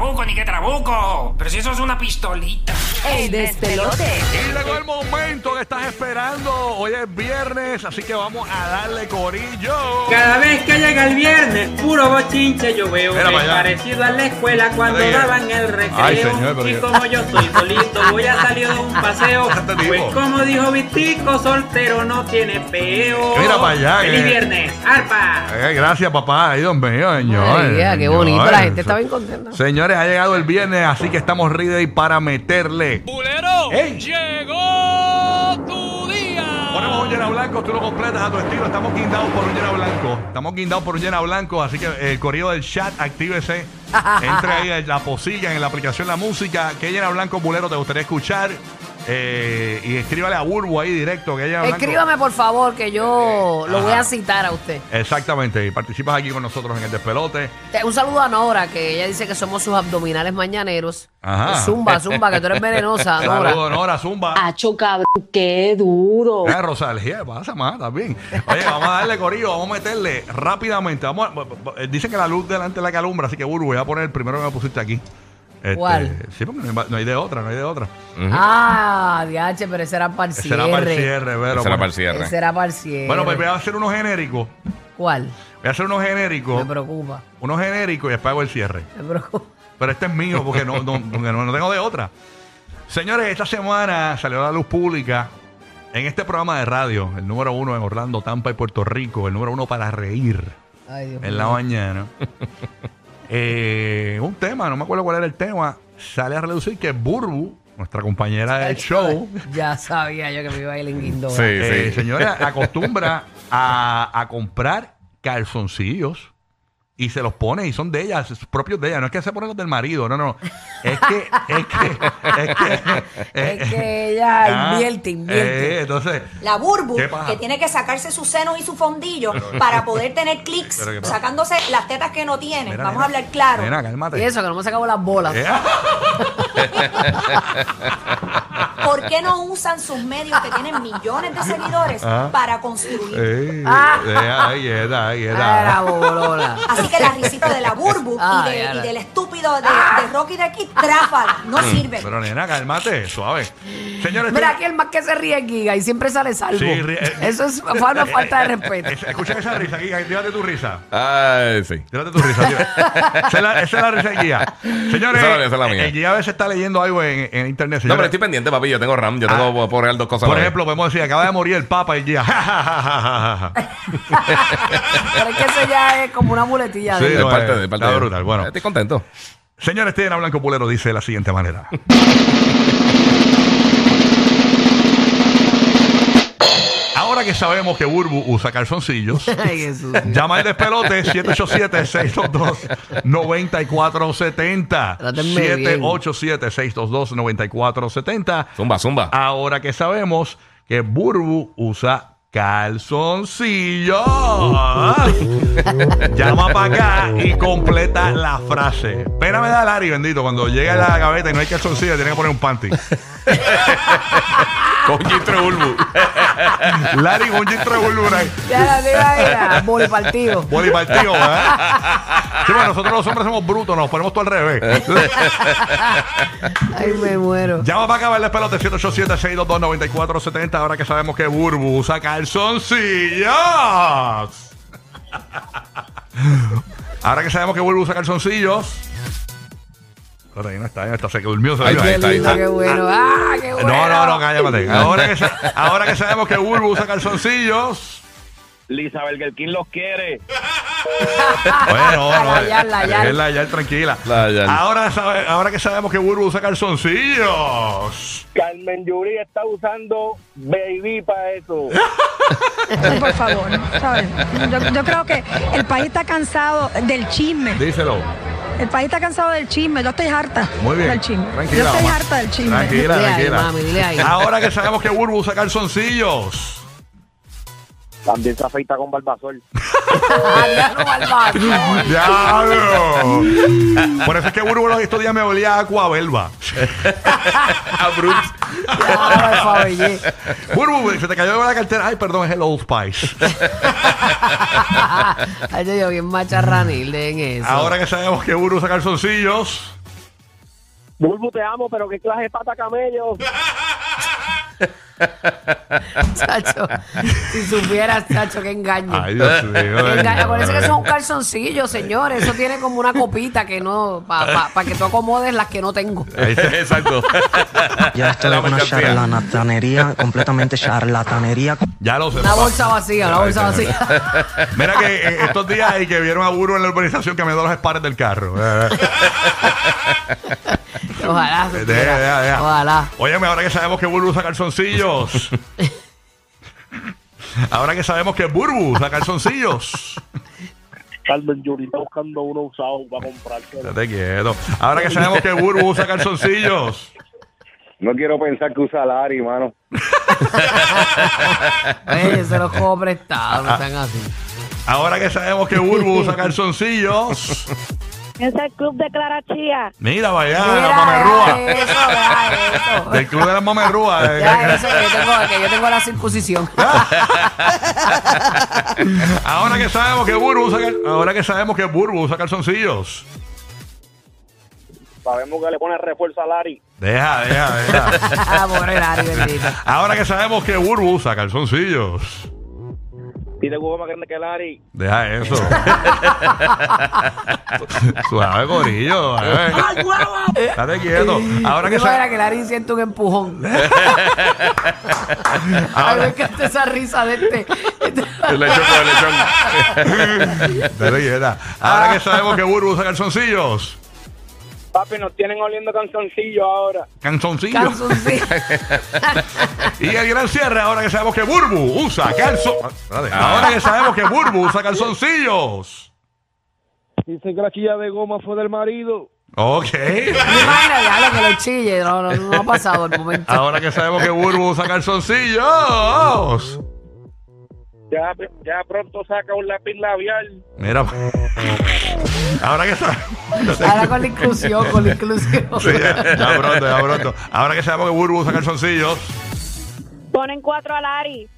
trabuco, ni qué trabuco. Pero si eso es una pistolita. El despelote. Y llegó el momento que estás esperando. Hoy es viernes, así que vamos a darle corillo. Cada vez que llega el viernes, puro bochinche yo veo Mira que parecido a la escuela cuando daban el recreo. Ay, señor, pero y como yo estoy solito, voy a salir de un paseo. Pues como dijo Vitico, soltero no tiene peo. Mira para allá, Feliz viernes, arpa. Eh, gracias, papá. Ay, Dios mío, señor. Ay, qué Señor. bonito. La gente está bien contenta. Señores, ha llegado el viernes, así que estamos ready para meterle. ¡Bulero! ¡Ey! ¡Llegó tu día! Ponemos un llena blanco, tú lo completas a tu estilo. Estamos guindados por un llena blanco. Estamos guindados por un llena blanco, así que el correo del chat, actívese. Entre ahí en la posilla, en la aplicación La Música. ¿Qué llena blanco bulero te gustaría escuchar? Eh, y escríbale a Burbu ahí directo. Que blanco. Escríbame, por favor, que yo lo voy a citar a usted. Exactamente, y participas aquí con nosotros en el despelote. Te- Un saludo a Nora, que ella dice que somos sus abdominales mañaneros. Ajá. Zumba, zumba, que tú eres venenosa, Nora. Saludos, Nora, Zumba. Acho, cabrón, qué duro. Eh, Rosalía, ¿qué pasa más? También. Oye, vamos a darle corillo, vamos a meterle rápidamente. Vamos a- eh, dicen que la luz delante de la calumbra, así que Burbu, voy a poner el primero que me pusiste aquí. Este, ¿Cuál? Sí, porque no hay, no hay de otra, no hay de otra. Ah, diache, pero ese era para el Ese cierre. era para el cierre, pero. Ese era para el cierre. Ese era para el cierre. Bueno, pues voy a hacer unos genéricos. ¿Cuál? Voy a hacer unos genéricos. Me preocupa. Unos genéricos y después hago el cierre. Me preocupa. Pero este es mío porque no, no, porque no, no tengo de otra. Señores, esta semana salió a la luz pública en este programa de radio, el número uno en Orlando, Tampa y Puerto Rico, el número uno para reír Ay, Dios en la mañana. Eh, un tema, no me acuerdo cuál era el tema, sale a reducir que Burbu, nuestra compañera del show, Ya sabía yo que me iba a ir en guindo. Sí, eh, señora, acostumbra a, a comprar calzoncillos y se los pone y son de ella, sus propios de ella. No es que se ponen los del marido, no, no. Es que, es que, es que. Es que ella ah, invierte, invierte. eh, entonces, La Burbu, que tiene que sacarse sus senos y su fondillo para poder tener clics, sacándose las tetas que no tiene. Mira, Vamos nena, a hablar claro. Nena, cálmate. Y eso, que no me sacaba las bolas. Eh, ¿Por qué no usan sus medios que tienen millones de seguidores Ah. para construir? eh, Ah. ahí, quieta, ahí, Ah, era bolona. Así que la risita de la Burbu Ah, y, de- ya, y la- del estúpido de, de Rocky de aquí, tráfala, no sirve. Pero nena, cálmate, suave. Señores, Mira, estoy- aquí el más que se ríe es Giga y siempre sale salvo. Sí, ríe- eh, Eso es una falta de respeto. Es- Escucha esa risa aquí, tírate tu risa. Ay, sí. Tírate tu risa, tío. esa, es la, esa es la risa del guía. Señores, Esa es la- esa es la mía. el guía a veces está leyendo algo en, en internet. No, señores. pero estoy pendiente, papi. Yo tengo RAM. Yo tengo por real dos cosas. a Por la ejemplo, podemos decir, acaba de morir el Papa y el guía. ja, ja, ja, ja, ja, ja. Pero es que eso ya es como una muletilla Sí, de no, parte eh, de parte está de- brutal, bueno. Estoy contento. Señores, Tiena Blanco Pulero dice de la siguiente manera. Ahora que sabemos que Burbu usa calzoncillos, Ay, Jesús. llama al despelote 787-622-9470. Trátenme bien. 787-622-9470. Zumba, zumba. Ahora que sabemos que Burbu usa calzoncillos. Llama para acá y completa la frase. Pena me da Larry, bendito. Cuando llega a la gaveta y no hay calzoncillos, tiene que poner un panty. Con Gistro Bulbu. Larry Burbu ahí. Ya la diga era boli partido. Bolipartido, ¿verdad? Sí, bueno, nosotros los hombres somos brutos, nos ponemos todo al revés. Ay, me muero. Llama para acá, el despelote 787-622-9470. Ahora que sabemos que Burbu usa calzoncillos. Ahora que sabemos que Burbu usa calzoncillos. Pero ahí no está, ahí no está, se durmió. Se durmió. está, ahí está, ahí Qué bueno. Ah, qué bueno. No, no, no, cállate. Ahora que, sa- ahora que sabemos que Burbu usa calzoncillos. Lisa Burger King los quiere. Bueno, no. La yal, la yal. Es la yal, tranquila. La yal. Ahora, sabe- ahora que sabemos que Burbu usa calzoncillos. Carmen Yuri está usando baby para eso. por favor, ¿sabes? Yo, yo creo que el país está cansado del chisme. Díselo. El país está cansado del chisme. Yo estoy harta Muy bien. del chisme. Tranquila. yo estoy mamá. harta del chisme. Tranquila, Dile ahí, tranquila. mami, dile ahí. Ahora que sabemos que Burbu usa calzoncillos. También se afeita con barbasol. ¡Diablo! Por eso es que Burbu los estos días me olía a por favor, ye. Burbu, se te cayó la cartera. Ay, perdón, es el Old Spice. Ay, yo, bien macharranil en eso. Ahora que sabemos que Burbu usa calzoncillos. Bulbu, te amo, pero qué clase de pata camello. Chacho, si supieras, chacho, qué engaño. Ay, Dios mío. Qué engaño. Acuérdense que eso es un calzoncillo, señores. Eso tiene como una copita que no, para que tú acomodes las que no tengo. Exacto. Ya esto La es una charlatanería, completamente charlatanería. Ya lo sé. Una papá. bolsa vacía, una bolsa vacía. Mira que eh, estos días hay que vieron a Burbu en la urbanización que me dio los espares del carro. Ojalá. Deja, supiera. deja, deja. Ojalá. Óyeme, ahora que sabemos que Burbu usa calzoncillos. ahora que sabemos que Burbu usa calzoncillos. Carmen Yuri está buscando uno usado para comprárselo. Estate quieto. Ahora que sabemos que Burbu usa calzoncillos. No quiero pensar que usa Lari, mano. Oye, se los cojo prestados, no están así. Ahora que sabemos que Burbu usa calzoncillos. Es el club de Clara Chía. Mira, vaya, la Mira, mamerrúa. Del club de las mamerrúas. eh. Ya, eso que yo tengo, que yo tengo la circuncisión. Ahora que sabemos que Burbu usa ahora que sabemos que Burbu usa calzoncillos. Sabemos que le pone refuerzo a Lari. Deja, deja, deja. Pobre Lari, bendito. Ahora que sabemos que Burbu usa calzoncillos. Tiene huevo más grande que Lari. Deja eso. Suave, gorillo. suave. Estate quieto. Ahora que ¿Te imaginas sabemos. que Lari siente un empujón? Ay, me encanta esa risa de este. El lechón con el lechón. Dale quieta. Ahora que sabemos que Burbu usa calzoncillos. Papi, nos tienen oliendo canzoncillo ahora. Calzoncillos. Calzoncillo. Y el gran cierre, ahora que sabemos que Burbu usa calzon. Ahora que sabemos que Burbu usa calzoncillos. Dicen que la chilla de goma fue del marido. Ok. Mira, ya lo que lo chille, no, no, no ha pasado el momento. Ahora que sabemos que Burbu usa calzoncillos. Ya, ya pronto saca un lápiz labial. Mira. Ahora que sabemos. Ahora con la inclusión, con la inclusión. Sí, ya, ya pronto, ya pronto. Ahora que sabemos que Burbu usa calzoncillos. Ponen cuatro a Lari.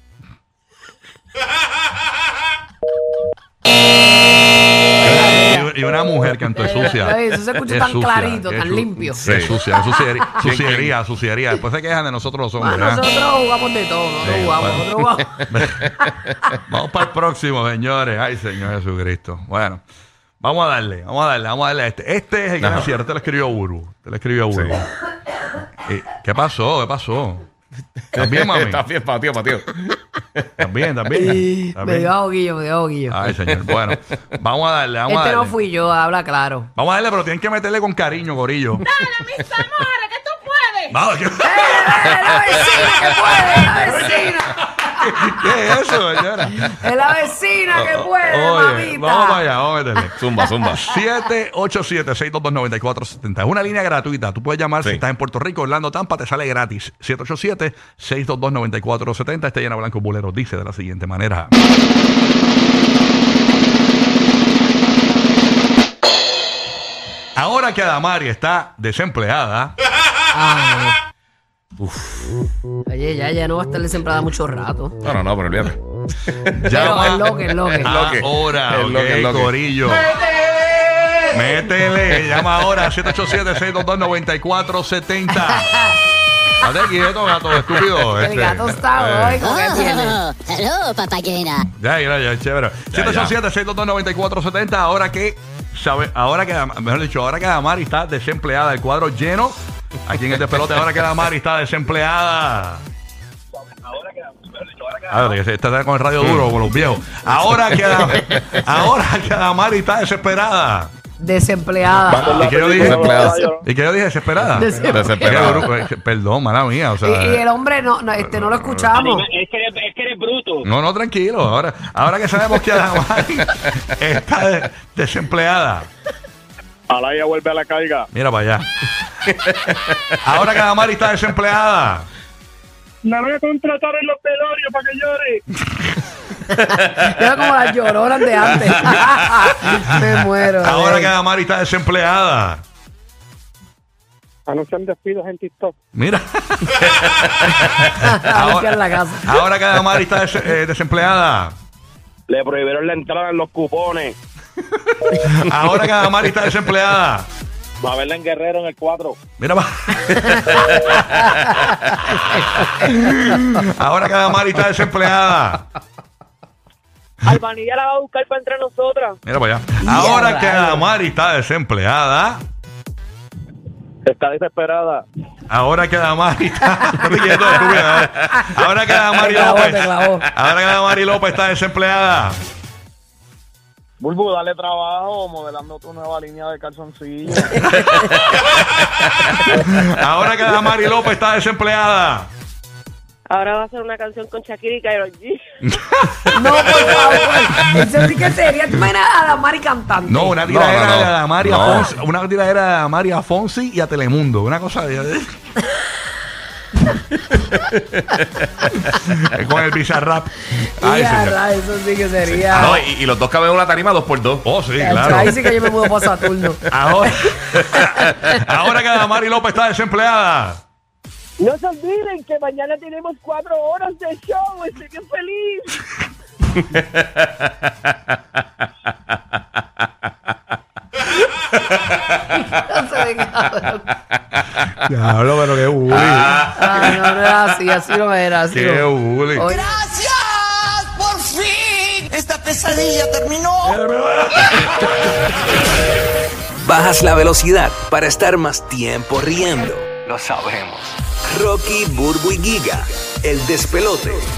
Y, y una mujer canto es sucia. Ay, eso se escucha Es tan sucia, clarito, es tan su- limpio. Sí, es sucia, es suciería, suciería, suciería. Después se quejan de nosotros los hombres. ¿eh? nosotros jugamos de todo, nosotros Sí, jugamos, bueno. nosotros jugamos. Vamos para el próximo, señores. Ay, Señor Jesucristo. Bueno, vamos a darle, vamos a darle, vamos a darle a este. Este es el gran cierre. Te lo escribió Burbu. Te lo escribió Burbu. Eh, ¿Qué pasó? ¿Qué pasó? ¿Estás bien, mami? Está bien, patio, patio. ¿Estás bien? ¿Estás Me dio ahoguillo, me dio ahoguillo. Ay, señor. Bueno, vamos a darle, vamos a Este darle. no fui yo, habla claro. Vamos a darle, pero tienen que meterle con cariño, gorillo. mis amores, que tú puedes. Vamos, ¿qué, ¡Eh, la vecina que puede! ¡La vecina! Qué es eso, señora? ¡Es la vecina que puede, Oye, mamita! vamos para allá, vamos a meterle. Zumba, zumba. 787-622-9470. Es una línea gratuita. Tú puedes llamar si estás en Puerto Rico, Orlando, Tampa, te sale gratis. 787-622-9470. Este llena Blanco Bulero dice de la siguiente manera. Ahora que Adamari está desempleada, Ay. Oye, ya, ya no va a estar desempleada mucho rato. No, no, no, pero olvídate. Pero llama es lo que, es lo que. lo que. ahora, Es lo que, ok, es lo que. Corillo. Métele, llama ahora 787-622-9470. Date quieto, gato estúpido. El este. gato está hoy, papayena. Ya, ya, ya, chévere. Ya, 787-622-9470. Ahora que, sabe, ahora que, mejor dicho, ahora que Damari está desempleada, el cuadro lleno. Aquí en este pelote, ahora que Damari está desempleada. Ahora que se está con el radio duro, con los viejos. Ahora que, ahora que Damari está desesperada. Desempleada. ¿Y que yo dije? Desempleada. ¿Y que yo dije? ¿Desesperada? Desempleada. Eh, Perdón, mala mía. O sea, Y, y el hombre no, no, este, no lo escuchamos. Es que eres, es que eres bruto. No, no, tranquilo. Ahora, ahora que sabemos que Adamari está de- desempleada. Alaya vuelve a la carga. Mira para allá. Ahora que Adamari está desempleada. La voy a contratar en los pelorios para que llore. Era como las lloronas de antes. Me muero. Ahora eh. que Adamari está desempleada. Anuncian despidos en TikTok. Mira. A limpiar la casa. Ahora está des- eh, desempleada. Le prohibieron la entrada en los cupones. Ahora que Adamari está desempleada. Va a verla en Guerrero en el 4. Mira, va. Ahora que Damari está desempleada. Albanilla la va a buscar para entre nosotras. Mira para allá. Ahora que Damari está desempleada. Está desesperada. Ahora que Damari está. No te quieres, estúpida. Ahora que Damari Te clavó, López. Ahora que Damari López está desempleada. Bulbu, dale trabajo modelando tu nueva línea de calzoncillos. Ahora que Damari López está desempleada. Ahora va a hacer una canción con Shakira y Karol G. No, por favor. Eso sí que sería. ¿Tú imaginas a Damari cantante? No, una tiradera No, no, no. de Damari No. Afonso. Una tiradera de Damari a Fonsi y a Telemundo. Una cosa de. Con el Bizarrap. Ay, Ya, señor. ra, eso sí que sería. No, y, y los dos caben en una tarima dos por dos. Oh, sí, Ahí claro. sí que yo me mudo para Saturno. Ahora, ahora que Damari López está desempleada. No se olviden que mañana tenemos cuatro horas de show. Estoy bien feliz. No se ve, cabrón. Diablo, pero qué bully. Ah, no, no era así, así no era. Así Qué no. bully. Oye, ¡Por fin! Esta pesadilla terminó. Bajas la velocidad para estar más tiempo riendo. Lo sabemos. Rocky, Burbu y Giga, el despelote.